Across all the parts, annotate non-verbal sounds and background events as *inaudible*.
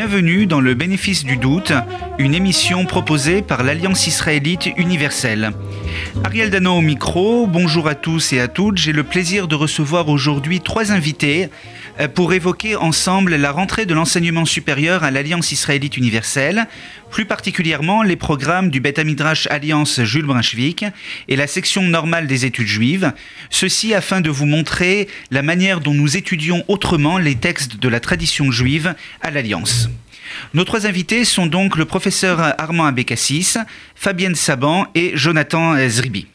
Bienvenue dans le Bénéfice du doute, une émission proposée par l'Alliance israélite universelle. Ariel Dano au micro, bonjour à tous et à toutes. J'ai le plaisir de recevoir aujourd'hui trois invités pour évoquer ensemble la rentrée de l'enseignement supérieur à l'Alliance israélite universelle, plus particulièrement les programmes du Beth Midrash Alliance Jules Brunswick et la section normale des études juives, ceci afin de vous montrer la manière dont nous étudions autrement les textes de la tradition juive à l'Alliance. Nos trois invités sont donc le professeur Armand Abécassis, Fabienne Saban et Jonathan Zribi.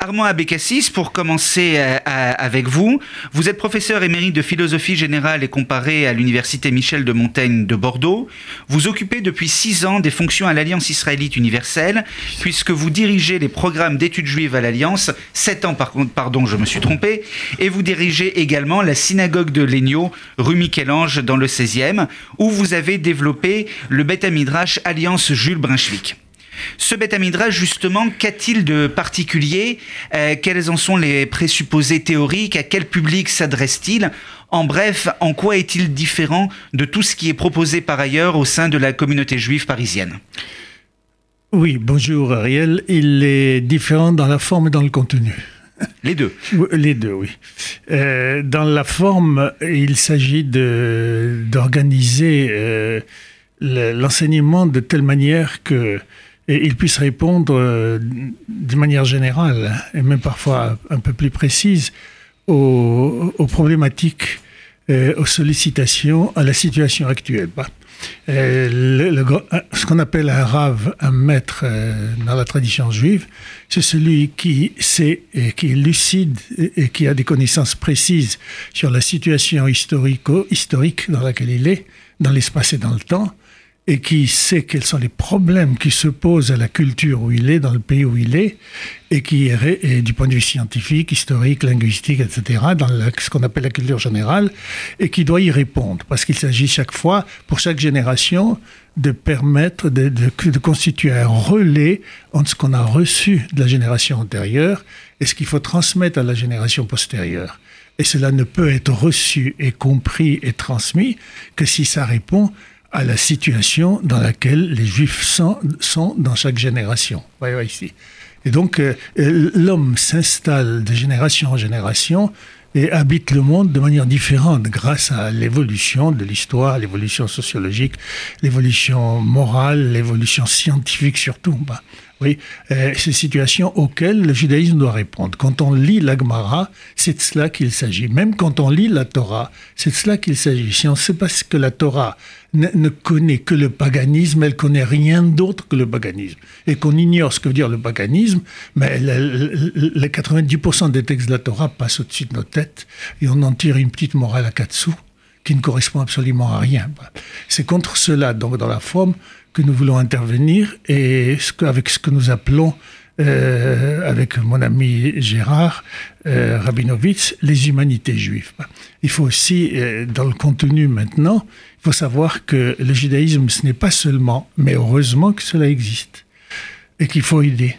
Armand Abécassis, pour commencer euh, avec vous, vous êtes professeur émérite de philosophie générale et comparée à l'Université Michel de Montaigne de Bordeaux. Vous occupez depuis six ans des fonctions à l'Alliance israélite universelle, puisque vous dirigez les programmes d'études juives à l'Alliance, sept ans par contre, pardon, je me suis trompé, et vous dirigez également la synagogue de Legno, rue Michel-Ange, dans le 16e, où vous avez développé le Beth Midrash Alliance Jules Brunswick. Ce Beth justement, qu'a-t-il de particulier? Euh, Quels en sont les présupposés théoriques? À quel public s'adresse-t-il? En bref, en quoi est-il différent de tout ce qui est proposé par ailleurs au sein de la communauté juive parisienne? Oui, bonjour Ariel. Il est différent dans la forme et dans le contenu. Les deux. *laughs* Les deux, oui. Euh, dans la forme, il s'agit d'organiser euh, l'enseignement de telle manière que et il puisse répondre euh, de manière générale et même parfois un peu plus précise aux, problématiques, euh, aux sollicitations, à la situation actuelle. Bah, euh, ce qu'on appelle un rave, un maître dans la tradition juive, c'est celui qui sait et qui est lucide et, qui a des connaissances précises sur la situation historico-historique dans laquelle il est, dans l'espace et dans le temps, et qui sait quels sont les problèmes qui se posent à la culture où il est, dans le pays où il est, et qui est, du point de vue scientifique, historique, linguistique, etc., dans ce qu'on appelle la culture générale, et qui doit y répondre, parce qu'il s'agit chaque fois, pour chaque génération, de permettre de, de, constituer un relais entre ce qu'on a reçu de la génération antérieure et ce qu'il faut transmettre à la génération postérieure. Et cela ne peut être reçu et compris et transmis que si ça répond à la situation dans laquelle les Juifs sont, dans chaque génération. Voyez ici. Et donc, euh, l'homme s'installe de génération en génération et habite le monde de manière différente grâce à l'évolution de l'histoire, l'évolution sociologique, l'évolution morale, l'évolution scientifique surtout. Bah, euh, ces situations auxquelles le judaïsme doit répondre. Quand on lit l'Agmara, c'est de cela qu'il s'agit. Même quand on lit la Torah, c'est de cela qu'il s'agit. Si on ne sait pas ce que la Torah ne, connaît que le paganisme, elle connaît rien d'autre que le paganisme. Et qu'on ignore ce que veut dire le paganisme, mais les 90% des textes de la Torah passent au-dessus de nos têtes et on en tire une petite morale à quatre sous qui ne correspond absolument à rien. C'est contre cela, donc dans la forme, que nous voulons intervenir et avec ce que nous appelons euh, avec mon ami Gérard euh, Rabinovitz, les humanités juives. Il faut aussi, euh, dans le contenu maintenant, il faut savoir que le judaïsme, ce n'est pas seulement, mais heureusement que cela existe, et qu'il faut aider.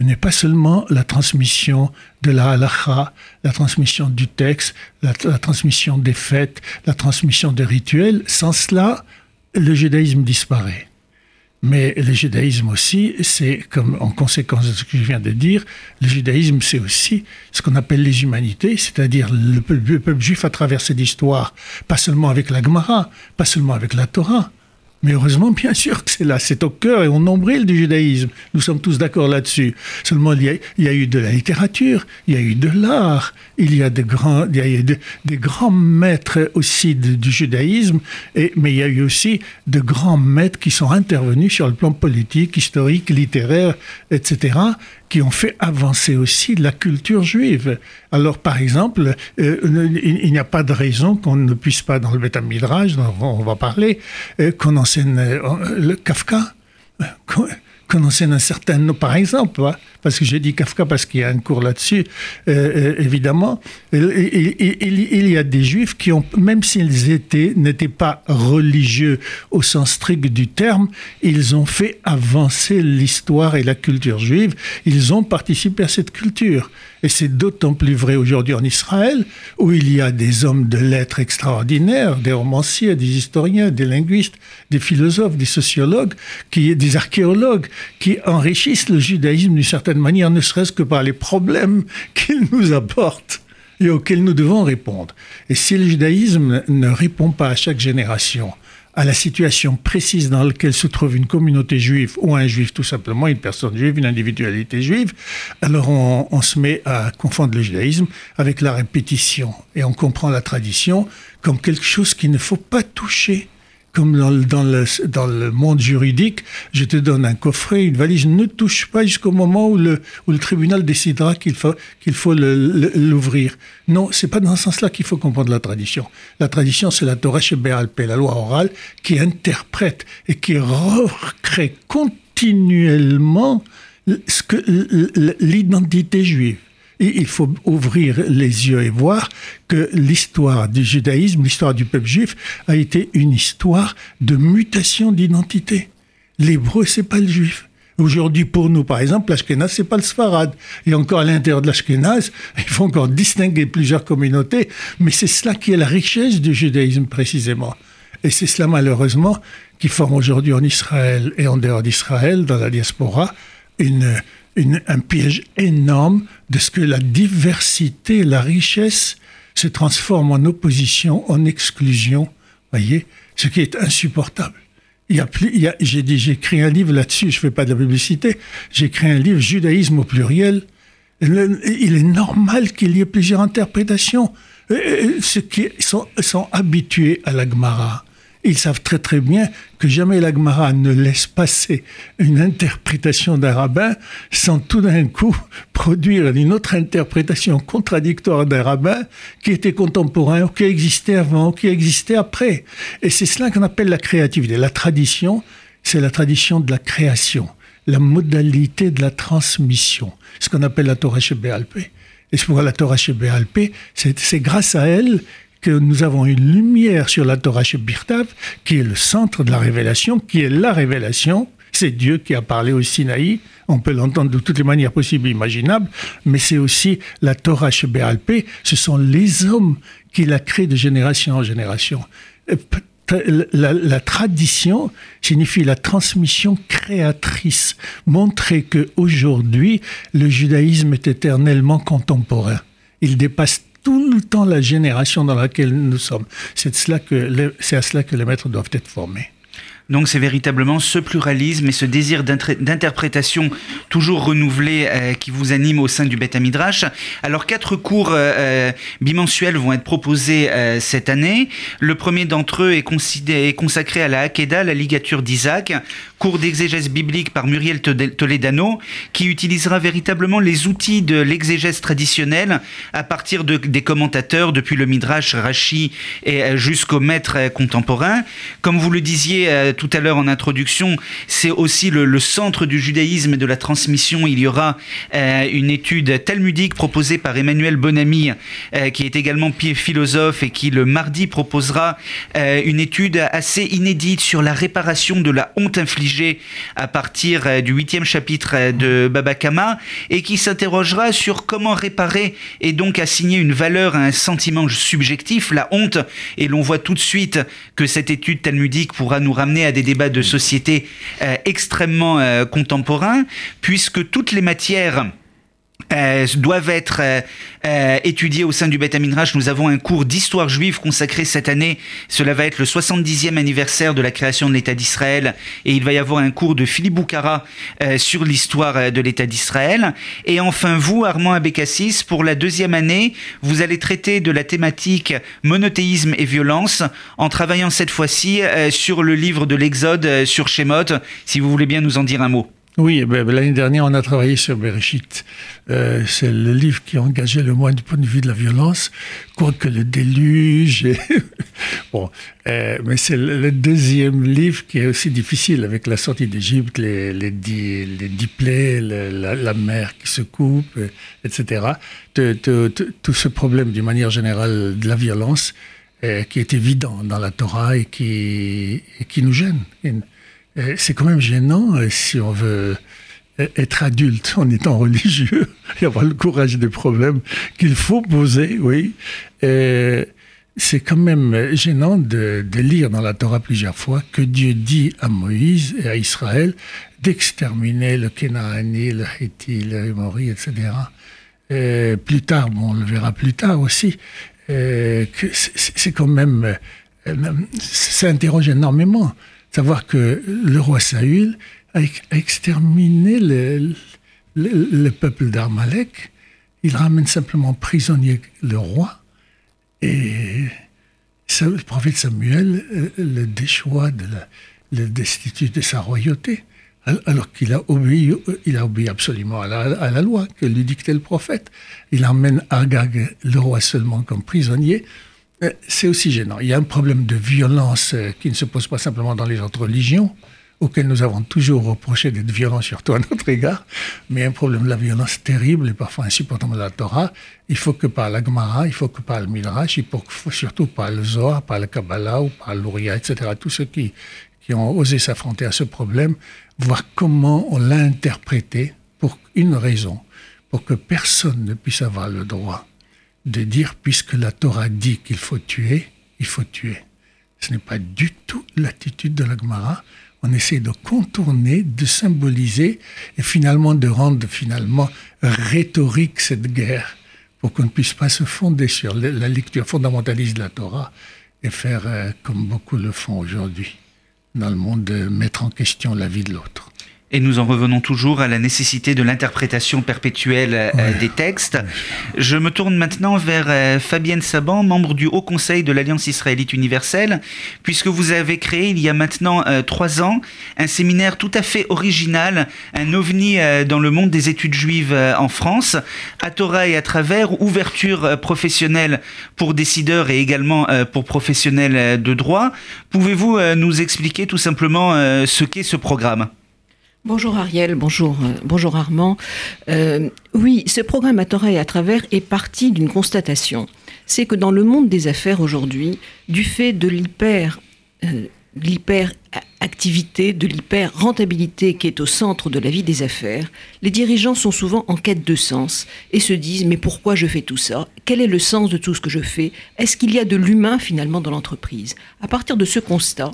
Ce n'est pas seulement la transmission de la halakha, la transmission du texte, la, la transmission des fêtes, la transmission des rituels. Sans cela, le judaïsme disparaît. Mais le judaïsme aussi, c'est comme en conséquence de ce que je viens de dire, le judaïsme c'est aussi ce qu'on appelle les humanités, c'est-à-dire le, peuple juif a traversé l'histoire, pas seulement avec la Gemara, pas seulement avec la Torah, mais heureusement, bien sûr que c'est là, c'est au cœur et au nombril du judaïsme. Nous sommes tous d'accord là-dessus. Seulement, il y, a, eu de la littérature, il y a eu de l'art, il y a des grands, il y a eu des grands maîtres aussi du judaïsme, mais il y a eu aussi de grands maîtres qui sont intervenus sur le plan politique, historique, littéraire, etc qui ont fait avancer aussi la culture juive. Alors, par exemple, euh, il, n'y a pas de raison qu'on ne puisse pas, dans le Beth Midrash, dont on va parler, euh, qu'on enseigne euh, le Kafka enseigne un certain par exemple, hein, parce que j'ai dit Kafka parce qu'il y a un cours là-dessus, évidemment, il, y a des juifs qui ont, même s'ils étaient, n'étaient pas religieux au sens strict du terme, ils ont fait avancer l'histoire et la culture juive, ils ont participé à cette culture. Et c'est d'autant plus vrai aujourd'hui en Israël, où il y a des hommes de lettres extraordinaires, des romanciers, des historiens, des linguistes, des philosophes, des sociologues, qui, des archéologues, qui enrichissent le judaïsme d'une certaine manière, ne serait-ce que par les problèmes *laughs* qu'il nous apporte et auxquels nous devons répondre. Et si le judaïsme ne répond pas à chaque génération à la situation précise dans laquelle se trouve une communauté juive ou un juif tout simplement, une personne juive, une individualité juive, alors on, se met à confondre le judaïsme avec la répétition. Et on comprend la tradition comme quelque chose qu'il ne faut pas toucher comme dans dans, le, dans le, monde juridique, je te donne un coffret, une valise, ne touche pas jusqu'au moment où le, où le tribunal décidera qu'il faut, qu'il faut l'ouvrir. Non, c'est pas dans ce sens-là qu'il faut comprendre la tradition. La tradition, c'est la Torah Shebéalpé, la loi orale, qui interprète et qui recrée continuellement l'identité juive. Et il faut ouvrir les yeux et voir que l'histoire du judaïsme, l'histoire du peuple juif, a été une histoire de mutation d'identité. L'hébreu, c'est pas le juif. Aujourd'hui, pour nous, par exemple, l'Ashkenaz, c'est pas le Sfarad. Et encore à l'intérieur de l'Ashkenaz, il faut encore distinguer plusieurs communautés, mais c'est cela qui est la richesse du judaïsme précisément. Et c'est cela, malheureusement, qui forme aujourd'hui en Israël et en dehors d'Israël, dans la diaspora, une, un piège énorme de ce que la diversité, la richesse se transforme en opposition, en exclusion, voyez, ce qui est insupportable. Il il j'ai dit, j'ai écrit un livre là-dessus, je fais pas de la publicité, j'ai écrit un livre, Judaïsme au pluriel. il est normal qu'il y ait plusieurs interprétations. Ceux qui sont, sont habitués à la Gemara, ils savent très très bien que jamais l'Agmara ne laisse passer une interprétation d'un rabbin sans tout d'un coup *laughs* produire une autre interprétation contradictoire d'un rabbin qui était contemporain ou qui existait avant ou qui existait après. Et c'est cela qu'on appelle la créativité. La tradition, c'est la tradition de la création, la modalité de la transmission, ce qu'on appelle la Torah Béalpé. Et c'est pourquoi la Torah Béalpé, c'est grâce à elle que nous avons une lumière sur la Torah Birtav, qui est le centre de la révélation, qui est la révélation. C'est Dieu qui a parlé au Sinaï. On peut l'entendre de toutes les manières possibles et imaginables, mais c'est aussi la Torah Béalpé. Ce sont les hommes qui la créent de génération en génération. La, la, tradition signifie la transmission créatrice. Montrer que aujourd'hui le judaïsme est éternellement contemporain. Il dépasse tout le temps la génération dans laquelle nous sommes. C'est à cela que les maîtres doivent être formés. Donc c'est véritablement ce pluralisme et ce désir d'interprétation toujours renouvelé euh, qui vous anime au sein du Beth Midrash. Alors quatre cours euh, euh, bimensuels vont être proposés cette année. Le premier d'entre eux est, est, consacré à la Hakeda, la ligature d'Isaac, cours d'exégèse biblique par Muriel Toledano, qui utilisera véritablement les outils de l'exégèse traditionnelle à partir de, des commentateurs depuis le Midrash, Rashi et jusqu'au maître contemporain. Comme vous le disiez tout à l'heure en introduction, c'est aussi le, centre du judaïsme et de la transmission. Il y aura euh, une étude talmudique proposée par Emmanuel Bonamy, euh, qui est également philosophe et qui le mardi proposera euh, une étude assez inédite sur la réparation de la honte infligée à partir du huitième chapitre de Baba Kama et qui s'interrogera sur comment réparer et donc assigner une valeur à un sentiment subjectif, la honte. Et l'on voit tout de suite que cette étude talmudique pourra nous ramener à des débats de société euh, extrêmement euh, contemporains, puisque toutes les matières euh, doivent être euh, euh, étudiés au sein du Beth. Nous avons un cours d'histoire juive consacré cette année. Cela va être le 70e anniversaire de la création de l'État d'Israël. Et il va y avoir un cours de Philippe Boukara sur l'histoire de l'État d'Israël. Et enfin, vous, Armand Abécassis, pour la deuxième année, vous allez traiter de la thématique monothéisme et violence en travaillant cette fois-ci sur le livre de l'Exode sur Shemot. Si vous voulez bien nous en dire un mot. Oui, eh ben, l'année dernière, on a travaillé sur Bereshit. Euh, c'est le livre qui a engagé le moins du point de vue de la violence, quoique le déluge. *laughs* bon, euh, mais c'est le, deuxième livre qui est aussi difficile avec la sortie d'Égypte, les, les, dix, plaies, la, mer qui se coupe, etc. Tout, ce problème, d'une manière générale, de la violence, euh, qui est évident dans la Torah et qui nous gêne. C'est quand même gênant si on veut être adulte en étant religieux *laughs* et avoir le courage des problèmes qu'il faut poser, oui. c'est quand même gênant de, lire dans la Torah plusieurs fois que Dieu dit à Moïse et à Israël d'exterminer le Kénaani, le Héti, le Hémori, etc. Et plus tard, on le verra plus tard aussi, c'est quand même, ça interroge énormément. Savoir que le roi Saül a, exterminé le, le, peuple d'Armalek, il ramène simplement prisonnier le roi, et le prophète Samuel euh, le déchoit, de la, le destitue de sa royauté alors qu'il a obéi, il a obéi absolument à la, loi que lui dictait le prophète. Il emmène Agag, le roi seulement, comme prisonnier. C'est aussi gênant. Il y a un problème de violence euh, qui ne se pose pas simplement dans les autres religions, auxquelles nous avons toujours reproché d'être violents, surtout à notre égard, mais un problème de la violence terrible et parfois insupportable de la Torah. Il faut que par la Gemara, il faut que par le Midrash, il faut surtout par le Zohar, par le Kabbalah ou par l'Uria, etc. Tous ceux qui, qui ont osé s'affronter à ce problème voir comment on l'a interprété pour une raison, pour que personne ne puisse avoir le droit de dire, puisque la Torah dit qu'il faut tuer, il faut tuer. Ce n'est pas du tout l'attitude de la Gemara. On essaie de contourner, de symboliser et finalement de rendre finalement rhétorique cette guerre pour qu'on ne puisse pas se fonder sur la lecture fondamentaliste de la Torah et faire euh, comme beaucoup le font aujourd'hui dans le monde de mettre en question la vie de l'autre. Et nous en revenons toujours à la nécessité de l'interprétation perpétuelle euh, des textes. Je me tourne maintenant vers euh, Fabienne Saban, membre du Haut Conseil de l'Alliance israélite universelle, puisque vous avez créé il y a maintenant euh, trois ans un séminaire tout à fait original, un ovni dans le monde des études juives en France, à Torah et à travers, ouverture professionnelle pour décideurs et également pour professionnels de droit. Pouvez-vous nous expliquer tout simplement ce qu'est ce programme? Bonjour Ariel, bonjour, euh, bonjour Armand. Euh, oui, ce programme à Torah et à travers est parti d'une constatation. C'est que dans le monde des affaires aujourd'hui, du fait de l'hyper, euh, de l'hyper rentabilité qui est au centre de la vie des affaires, les dirigeants sont souvent en quête de sens et se disent mais pourquoi je fais tout ça? Quel est le sens de tout ce que je fais? Est-ce qu'il y a de l'humain finalement dans l'entreprise? À partir de ce constat,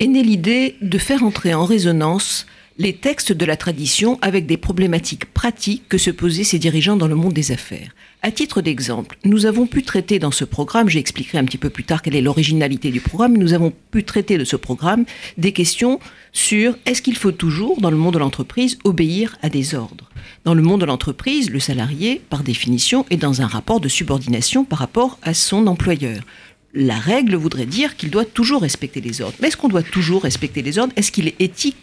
est née l'idée de faire entrer en résonance les textes de la tradition avec des problématiques pratiques que se posaient ces dirigeants dans le monde des affaires. À titre d'exemple, nous avons pu traiter dans ce programme, j'expliquerai un petit peu plus tard quelle est l'originalité du programme, nous avons pu traiter de ce programme des questions sur est-ce qu'il faut toujours, dans le monde de l'entreprise, obéir à des ordres Dans le monde de l'entreprise, le salarié, par définition, est dans un rapport de subordination par rapport à son employeur la règle voudrait dire qu'il doit toujours respecter les ordres. Mais est-ce qu'on doit toujours respecter les ordres? Est-ce qu'il est éthique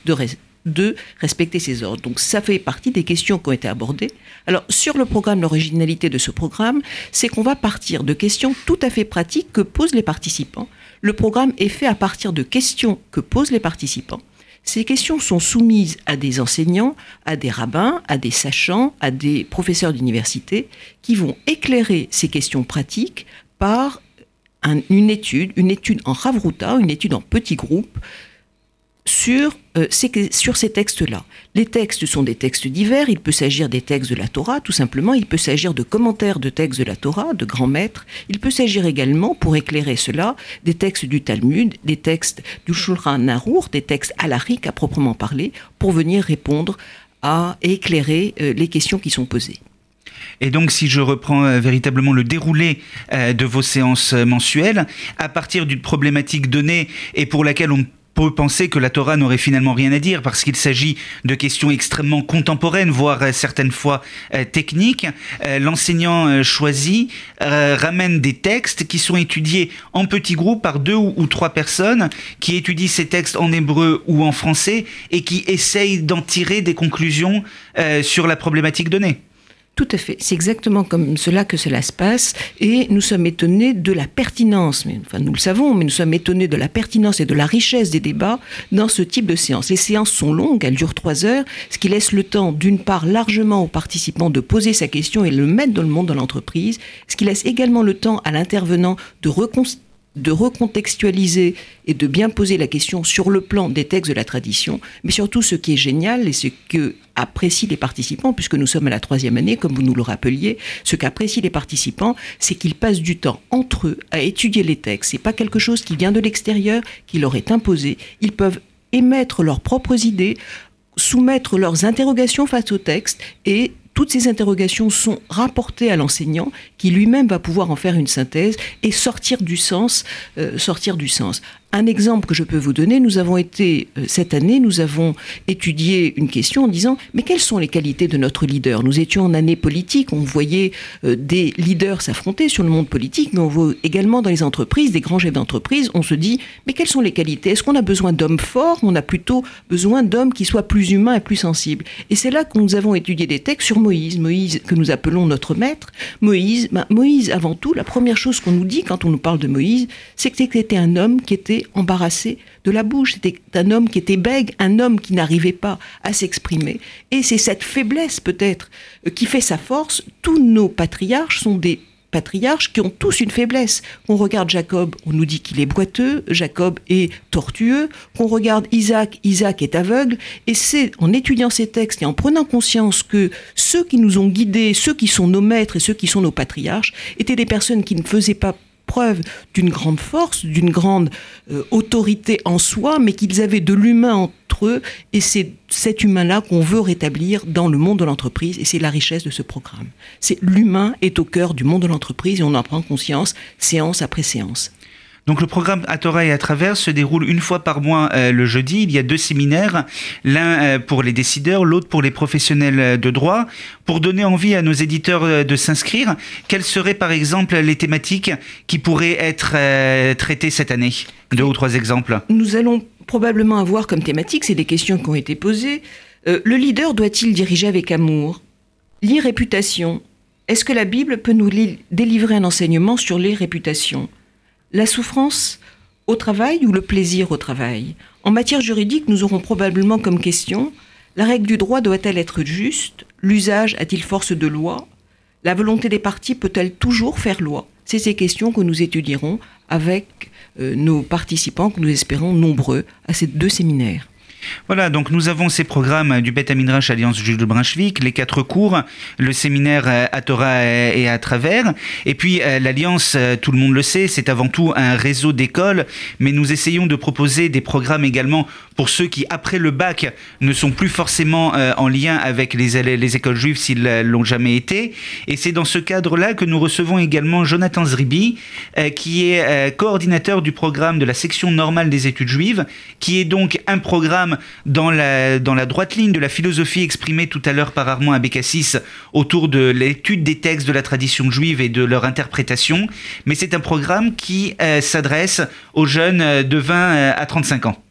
de, respecter ces ordres? Donc ça fait partie des questions qui ont été abordées. Alors sur le programme, l'originalité de ce programme, c'est qu'on va partir de questions tout à fait pratiques que posent les participants. Le programme est fait à partir de questions que posent les participants. Ces questions sont soumises à des enseignants, à des rabbins, à des sachants, à des professeurs d'université qui vont éclairer ces questions pratiques par une étude, une étude en Ravruta, une étude en petits groupes, sur, euh, ces, sur ces textes-là. Les textes sont des textes divers, il peut s'agir des textes de la Torah, tout simplement, il peut s'agir de commentaires de textes de la Torah, de grands maîtres, il peut s'agir également, pour éclairer cela, des textes du Talmud, des textes du Shulchan Arour, des textes alariques à proprement parler, pour venir répondre à éclairer euh, les questions qui sont posées. Et donc, si je reprends euh, véritablement le déroulé euh, de vos séances euh, mensuelles, à partir d'une problématique donnée et pour laquelle on peut penser que la Torah n'aurait finalement rien à dire parce qu'il s'agit de questions extrêmement contemporaines, voire certaines fois techniques. L'enseignant choisi ramène des textes qui sont étudiés en petits groupes par deux ou, trois personnes qui étudient ces textes en hébreu ou en français et qui essayent d'en tirer des conclusions sur la problématique donnée. Tout à fait. C'est exactement comme cela que cela se passe. Et nous sommes étonnés de la pertinence, mais, enfin nous le savons, mais nous sommes étonnés de la pertinence et de la richesse des débats dans ce type de séance. Les séances sont longues, elles durent trois heures, ce qui laisse le temps, d'une part, largement aux participants de poser sa question et le mettre dans le monde de l'entreprise, ce qui laisse également le temps à l'intervenant de reconstruire de recontextualiser et de bien poser la question sur le plan des textes de la tradition, mais surtout ce qui est génial et ce que apprécient les participants, puisque nous sommes à la troisième année, comme vous nous le rappeliez, ce qu'apprécient les participants, c'est qu'ils passent du temps entre eux à étudier les textes. C'est pas quelque chose qui vient de l'extérieur, qui leur est imposé. Ils peuvent émettre leurs propres idées, soumettre leurs interrogations face au texte et toutes ces interrogations sont rapportées à l'enseignant qui lui-même va pouvoir en faire une synthèse et sortir du sens, euh. Un exemple que je peux vous donner, nous avons été, euh, cette année, nous avons étudié une question en disant, mais quelles sont les qualités de notre leader? Nous étions en année politique, on voyait euh, des leaders s'affronter sur le monde politique, mais on voit également dans les entreprises, des grands chefs d'entreprise, on se dit, mais quelles sont les qualités? Est-ce qu'on a besoin d'hommes forts? On a plutôt besoin d'hommes qui soient plus humains et plus sensibles. Et c'est là que nous avons étudié des textes sur Moïse, Moïse que nous appelons notre maître. Moïse, ben, Moïse, avant tout, la première chose qu'on nous dit quand on nous parle de Moïse, c'est que c'était un homme qui était embarrassé de la bouche. C'était un homme qui était bègue, un homme qui n'arrivait pas à s'exprimer. Et c'est cette faiblesse peut-être euh, qui fait sa force. Tous nos patriarches sont des patriarches qui ont tous une faiblesse. Qu'on regarde Jacob, on nous dit qu'il est boiteux, Jacob est tortueux. Qu'on regarde Isaac, Isaac est aveugle. Et c'est en étudiant ces textes et en prenant conscience que ceux qui nous ont guidés, ceux qui sont nos maîtres et ceux qui sont nos patriarches, étaient des personnes qui ne faisaient pas preuve d'une grande force, d'une grande euh, autorité en soi, mais qu'ils avaient de l'humain entre eux, et c'est cet humain-là qu'on veut rétablir dans le monde de l'entreprise, et c'est la richesse de ce programme. C'est l'humain est au cœur du monde de l'entreprise, et on en prend conscience séance après séance. Donc le programme à Torah et à travers se déroule une fois par mois euh, le jeudi. Il y a deux séminaires, l'un euh, pour les décideurs, l'autre pour les professionnels euh, de droit. Pour donner envie à nos éditeurs de s'inscrire, quelles seraient par exemple les thématiques qui pourraient être traitées cette année? Deux ou trois exemples. Nous allons probablement avoir comme thématique, c'est des questions qui ont été posées, le leader doit-il diriger avec amour L'irréputation? Est-ce que la Bible peut nous délivrer un enseignement sur les réputations la souffrance au travail ou le plaisir au travail? En matière juridique, nous aurons probablement comme question la règle du droit doit-elle être juste? L'usage a-t-il force de loi? La volonté des partis peut-elle toujours faire loi? C'est ces questions que nous étudierons avec euh, nos participants, que nous espérons nombreux, à ces deux séminaires. Voilà, donc nous avons ces programmes du Beth Amindrash Alliance Juge de Brunswick, les quatre cours, le séminaire euh, à Torah et à travers. Et puis euh, l'Alliance, euh, tout le monde le sait, c'est avant tout un réseau d'écoles, mais nous essayons de proposer des programmes également pour ceux qui, après le bac, ne sont plus forcément en lien avec les, les écoles juives s'ils l'ont jamais été. Et c'est dans ce cadre-là que nous recevons également Jonathan Zribi, qui est coordinateur du programme de la section normale des études juives, qui est donc un programme dans la, droite ligne de la philosophie exprimée tout à l'heure par Armand Abécassis autour de l'étude des textes de la tradition juive et de leur interprétation, mais c'est un programme qui euh, s'adresse aux jeunes euh, de 20 euh, à 35 ans.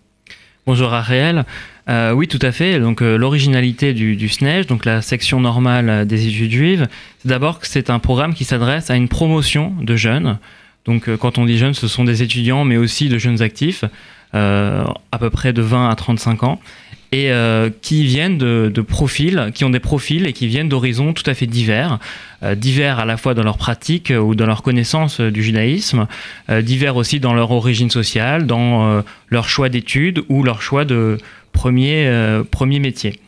Bonjour Ariel. oui, tout à fait. Donc l'originalité du, du, SNEJ, donc la section normale des études juives, c'est d'abord que c'est un programme qui s'adresse à une promotion de jeunes. Donc quand on dit jeunes, ce sont des étudiants, mais aussi de jeunes actifs. Euh, à peu près de 20 à 35 ans et euh, qui viennent de, profils, qui ont des profils et qui viennent d'horizons tout à fait divers, euh, divers à la fois dans leur pratique ou dans leur connaissance du judaïsme, divers aussi dans leur origine sociale, dans leur choix d'études ou leur choix de premier, premier métier.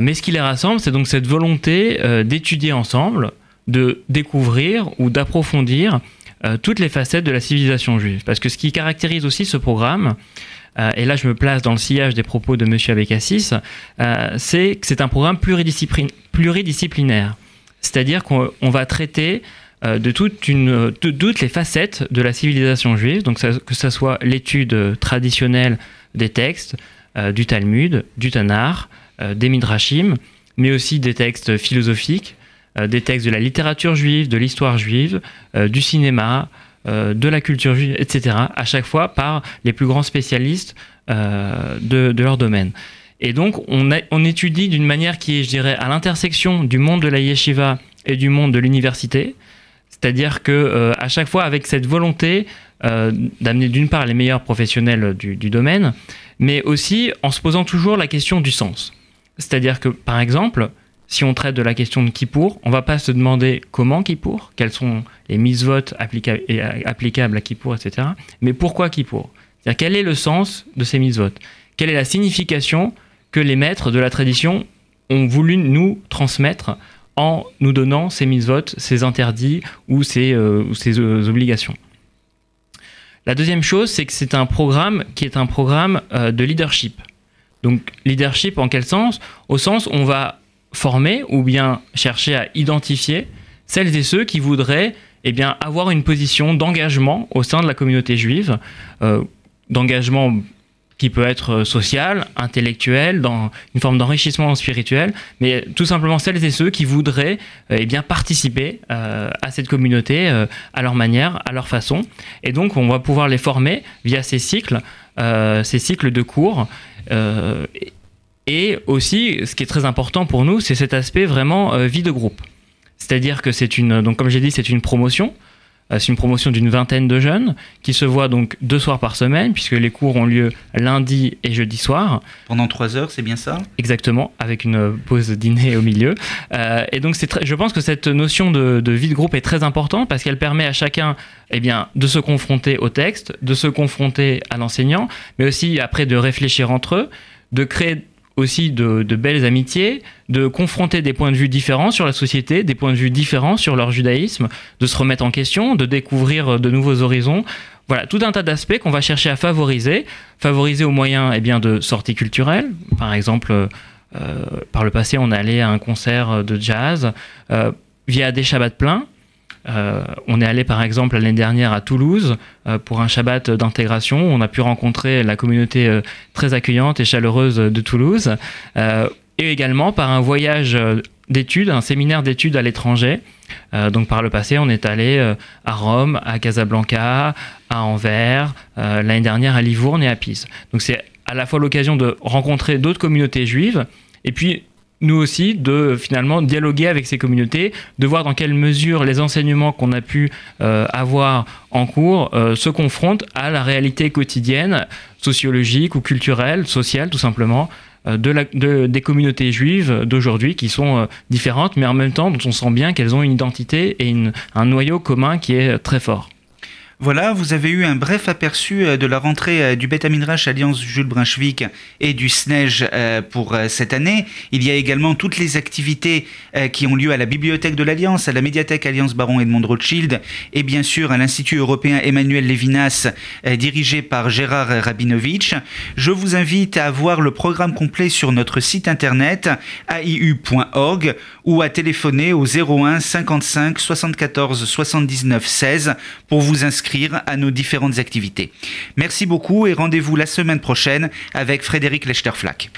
mais ce qui les rassemble, c'est donc cette volonté d'étudier ensemble, de découvrir ou d'approfondir euh, toutes les facettes de la civilisation juive. Parce que ce qui caractérise aussi ce programme, euh, et là je me place dans le sillage des propos de M. Abécassis, euh, c'est que c'est un programme pluridisciplinaire. C'est-à-dire qu'on va traiter de, toutes les facettes de la civilisation juive, donc que ce soit l'étude traditionnelle des textes, du Talmud, du Tanar, des Midrashim, mais aussi des textes philosophiques, des textes de la littérature juive, de l'histoire juive, euh, du cinéma, euh, de la culture juive, etc., à chaque fois par les plus grands spécialistes de, leur domaine. Et donc, on, étudie d'une manière qui est, je dirais, à l'intersection du monde de la yeshiva et du monde de l'université. C'est-à-dire que à chaque fois, avec cette volonté d'amener d'une part les meilleurs professionnels du, domaine, mais aussi en se posant toujours la question du sens. C'est-à-dire que, par exemple, si on traite de la question de qui pour, on va pas se demander comment qui pour, quelles sont les mises votes applicables à qui pour, etc. Mais pourquoi qui pour C'est-à-dire quel est le sens de ces mises votes Quelle est la signification que les maîtres de la tradition ont voulu nous transmettre en nous donnant ces mises votes, ces interdits ou ces, euh, euh, obligations? La deuxième chose, c'est que c'est un programme qui est un programme euh, de leadership. Donc leadership en quel sens? Au sens où on va former ou bien chercher à identifier celles et ceux qui voudraient eh bien, avoir une position d'engagement au sein de la communauté juive, euh, d'engagement qui peut être social, intellectuel, dans une forme d'enrichissement spirituel, mais tout simplement celles et ceux qui voudraient euh, eh bien, participer euh, à cette communauté à leur manière, à leur façon. Et donc on va pouvoir les former via ces cycles, ces cycles de cours. Aussi, ce qui est très important pour nous, c'est cet aspect vraiment euh, vie de groupe. C'est-à-dire que c'est une, donc comme j'ai dit, c'est une promotion. Euh, c'est une promotion d'une vingtaine de jeunes qui se voient donc deux soirs par semaine, puisque les cours ont lieu lundi et jeudi soir. Pendant trois heures, c'est bien ça? Exactement, avec une pause dîner au milieu. Euh, et donc, c'est je pense que cette notion de, de, vie de groupe est très importante parce qu'elle permet à chacun eh bien, de se confronter au texte, de se confronter à l'enseignant, mais aussi après de réfléchir entre eux, de créer aussi de, belles amitiés, de confronter des points de vue différents sur la société, des points de vue différents sur leur judaïsme, de se remettre en question, de découvrir de nouveaux horizons. Voilà, tout un tas d'aspects qu'on va chercher à favoriser, favoriser au moyen eh bien, de sorties culturelles. Par exemple, euh, par le passé, on allait à un concert de jazz euh, via des Shabbats pleins. Euh, on est allé par exemple l'année dernière à Toulouse euh, pour un Shabbat d'intégration. On a pu rencontrer la communauté euh, très accueillante et chaleureuse de Toulouse. et également par un voyage d'études, un séminaire d'études à l'étranger. donc par le passé, on est allé à Rome, à Casablanca, à Anvers, l'année dernière à Livourne et à Pise. Donc c'est à la fois l'occasion de rencontrer d'autres communautés juives et puis nous aussi, de finalement dialoguer avec ces communautés, de voir dans quelle mesure les enseignements qu'on a pu euh, avoir en cours euh, se confrontent à la réalité quotidienne, sociologique ou culturelle, sociale tout simplement, euh, de des communautés juives d'aujourd'hui qui sont différentes, mais en même temps dont on sent bien qu'elles ont une identité et un noyau commun qui est très fort. Voilà, vous avez eu un bref aperçu euh, de la rentrée euh, du Beth Aminrach Alliance Jules Brunswick et du SNEJ euh, pour cette année. Il y a également toutes les activités qui ont lieu à la Bibliothèque de l'Alliance, à la médiathèque Alliance Baron Edmond Rothschild et bien sûr à l'Institut européen Emmanuel Levinas dirigé par Gérard Rabinovitch. Je vous invite à voir le programme complet sur notre site internet aiu.org ou à téléphoner au 01 55 74 79 16 pour vous inscrire à nos différentes activités. Merci beaucoup et rendez-vous la semaine prochaine avec Frédéric Lechterflack.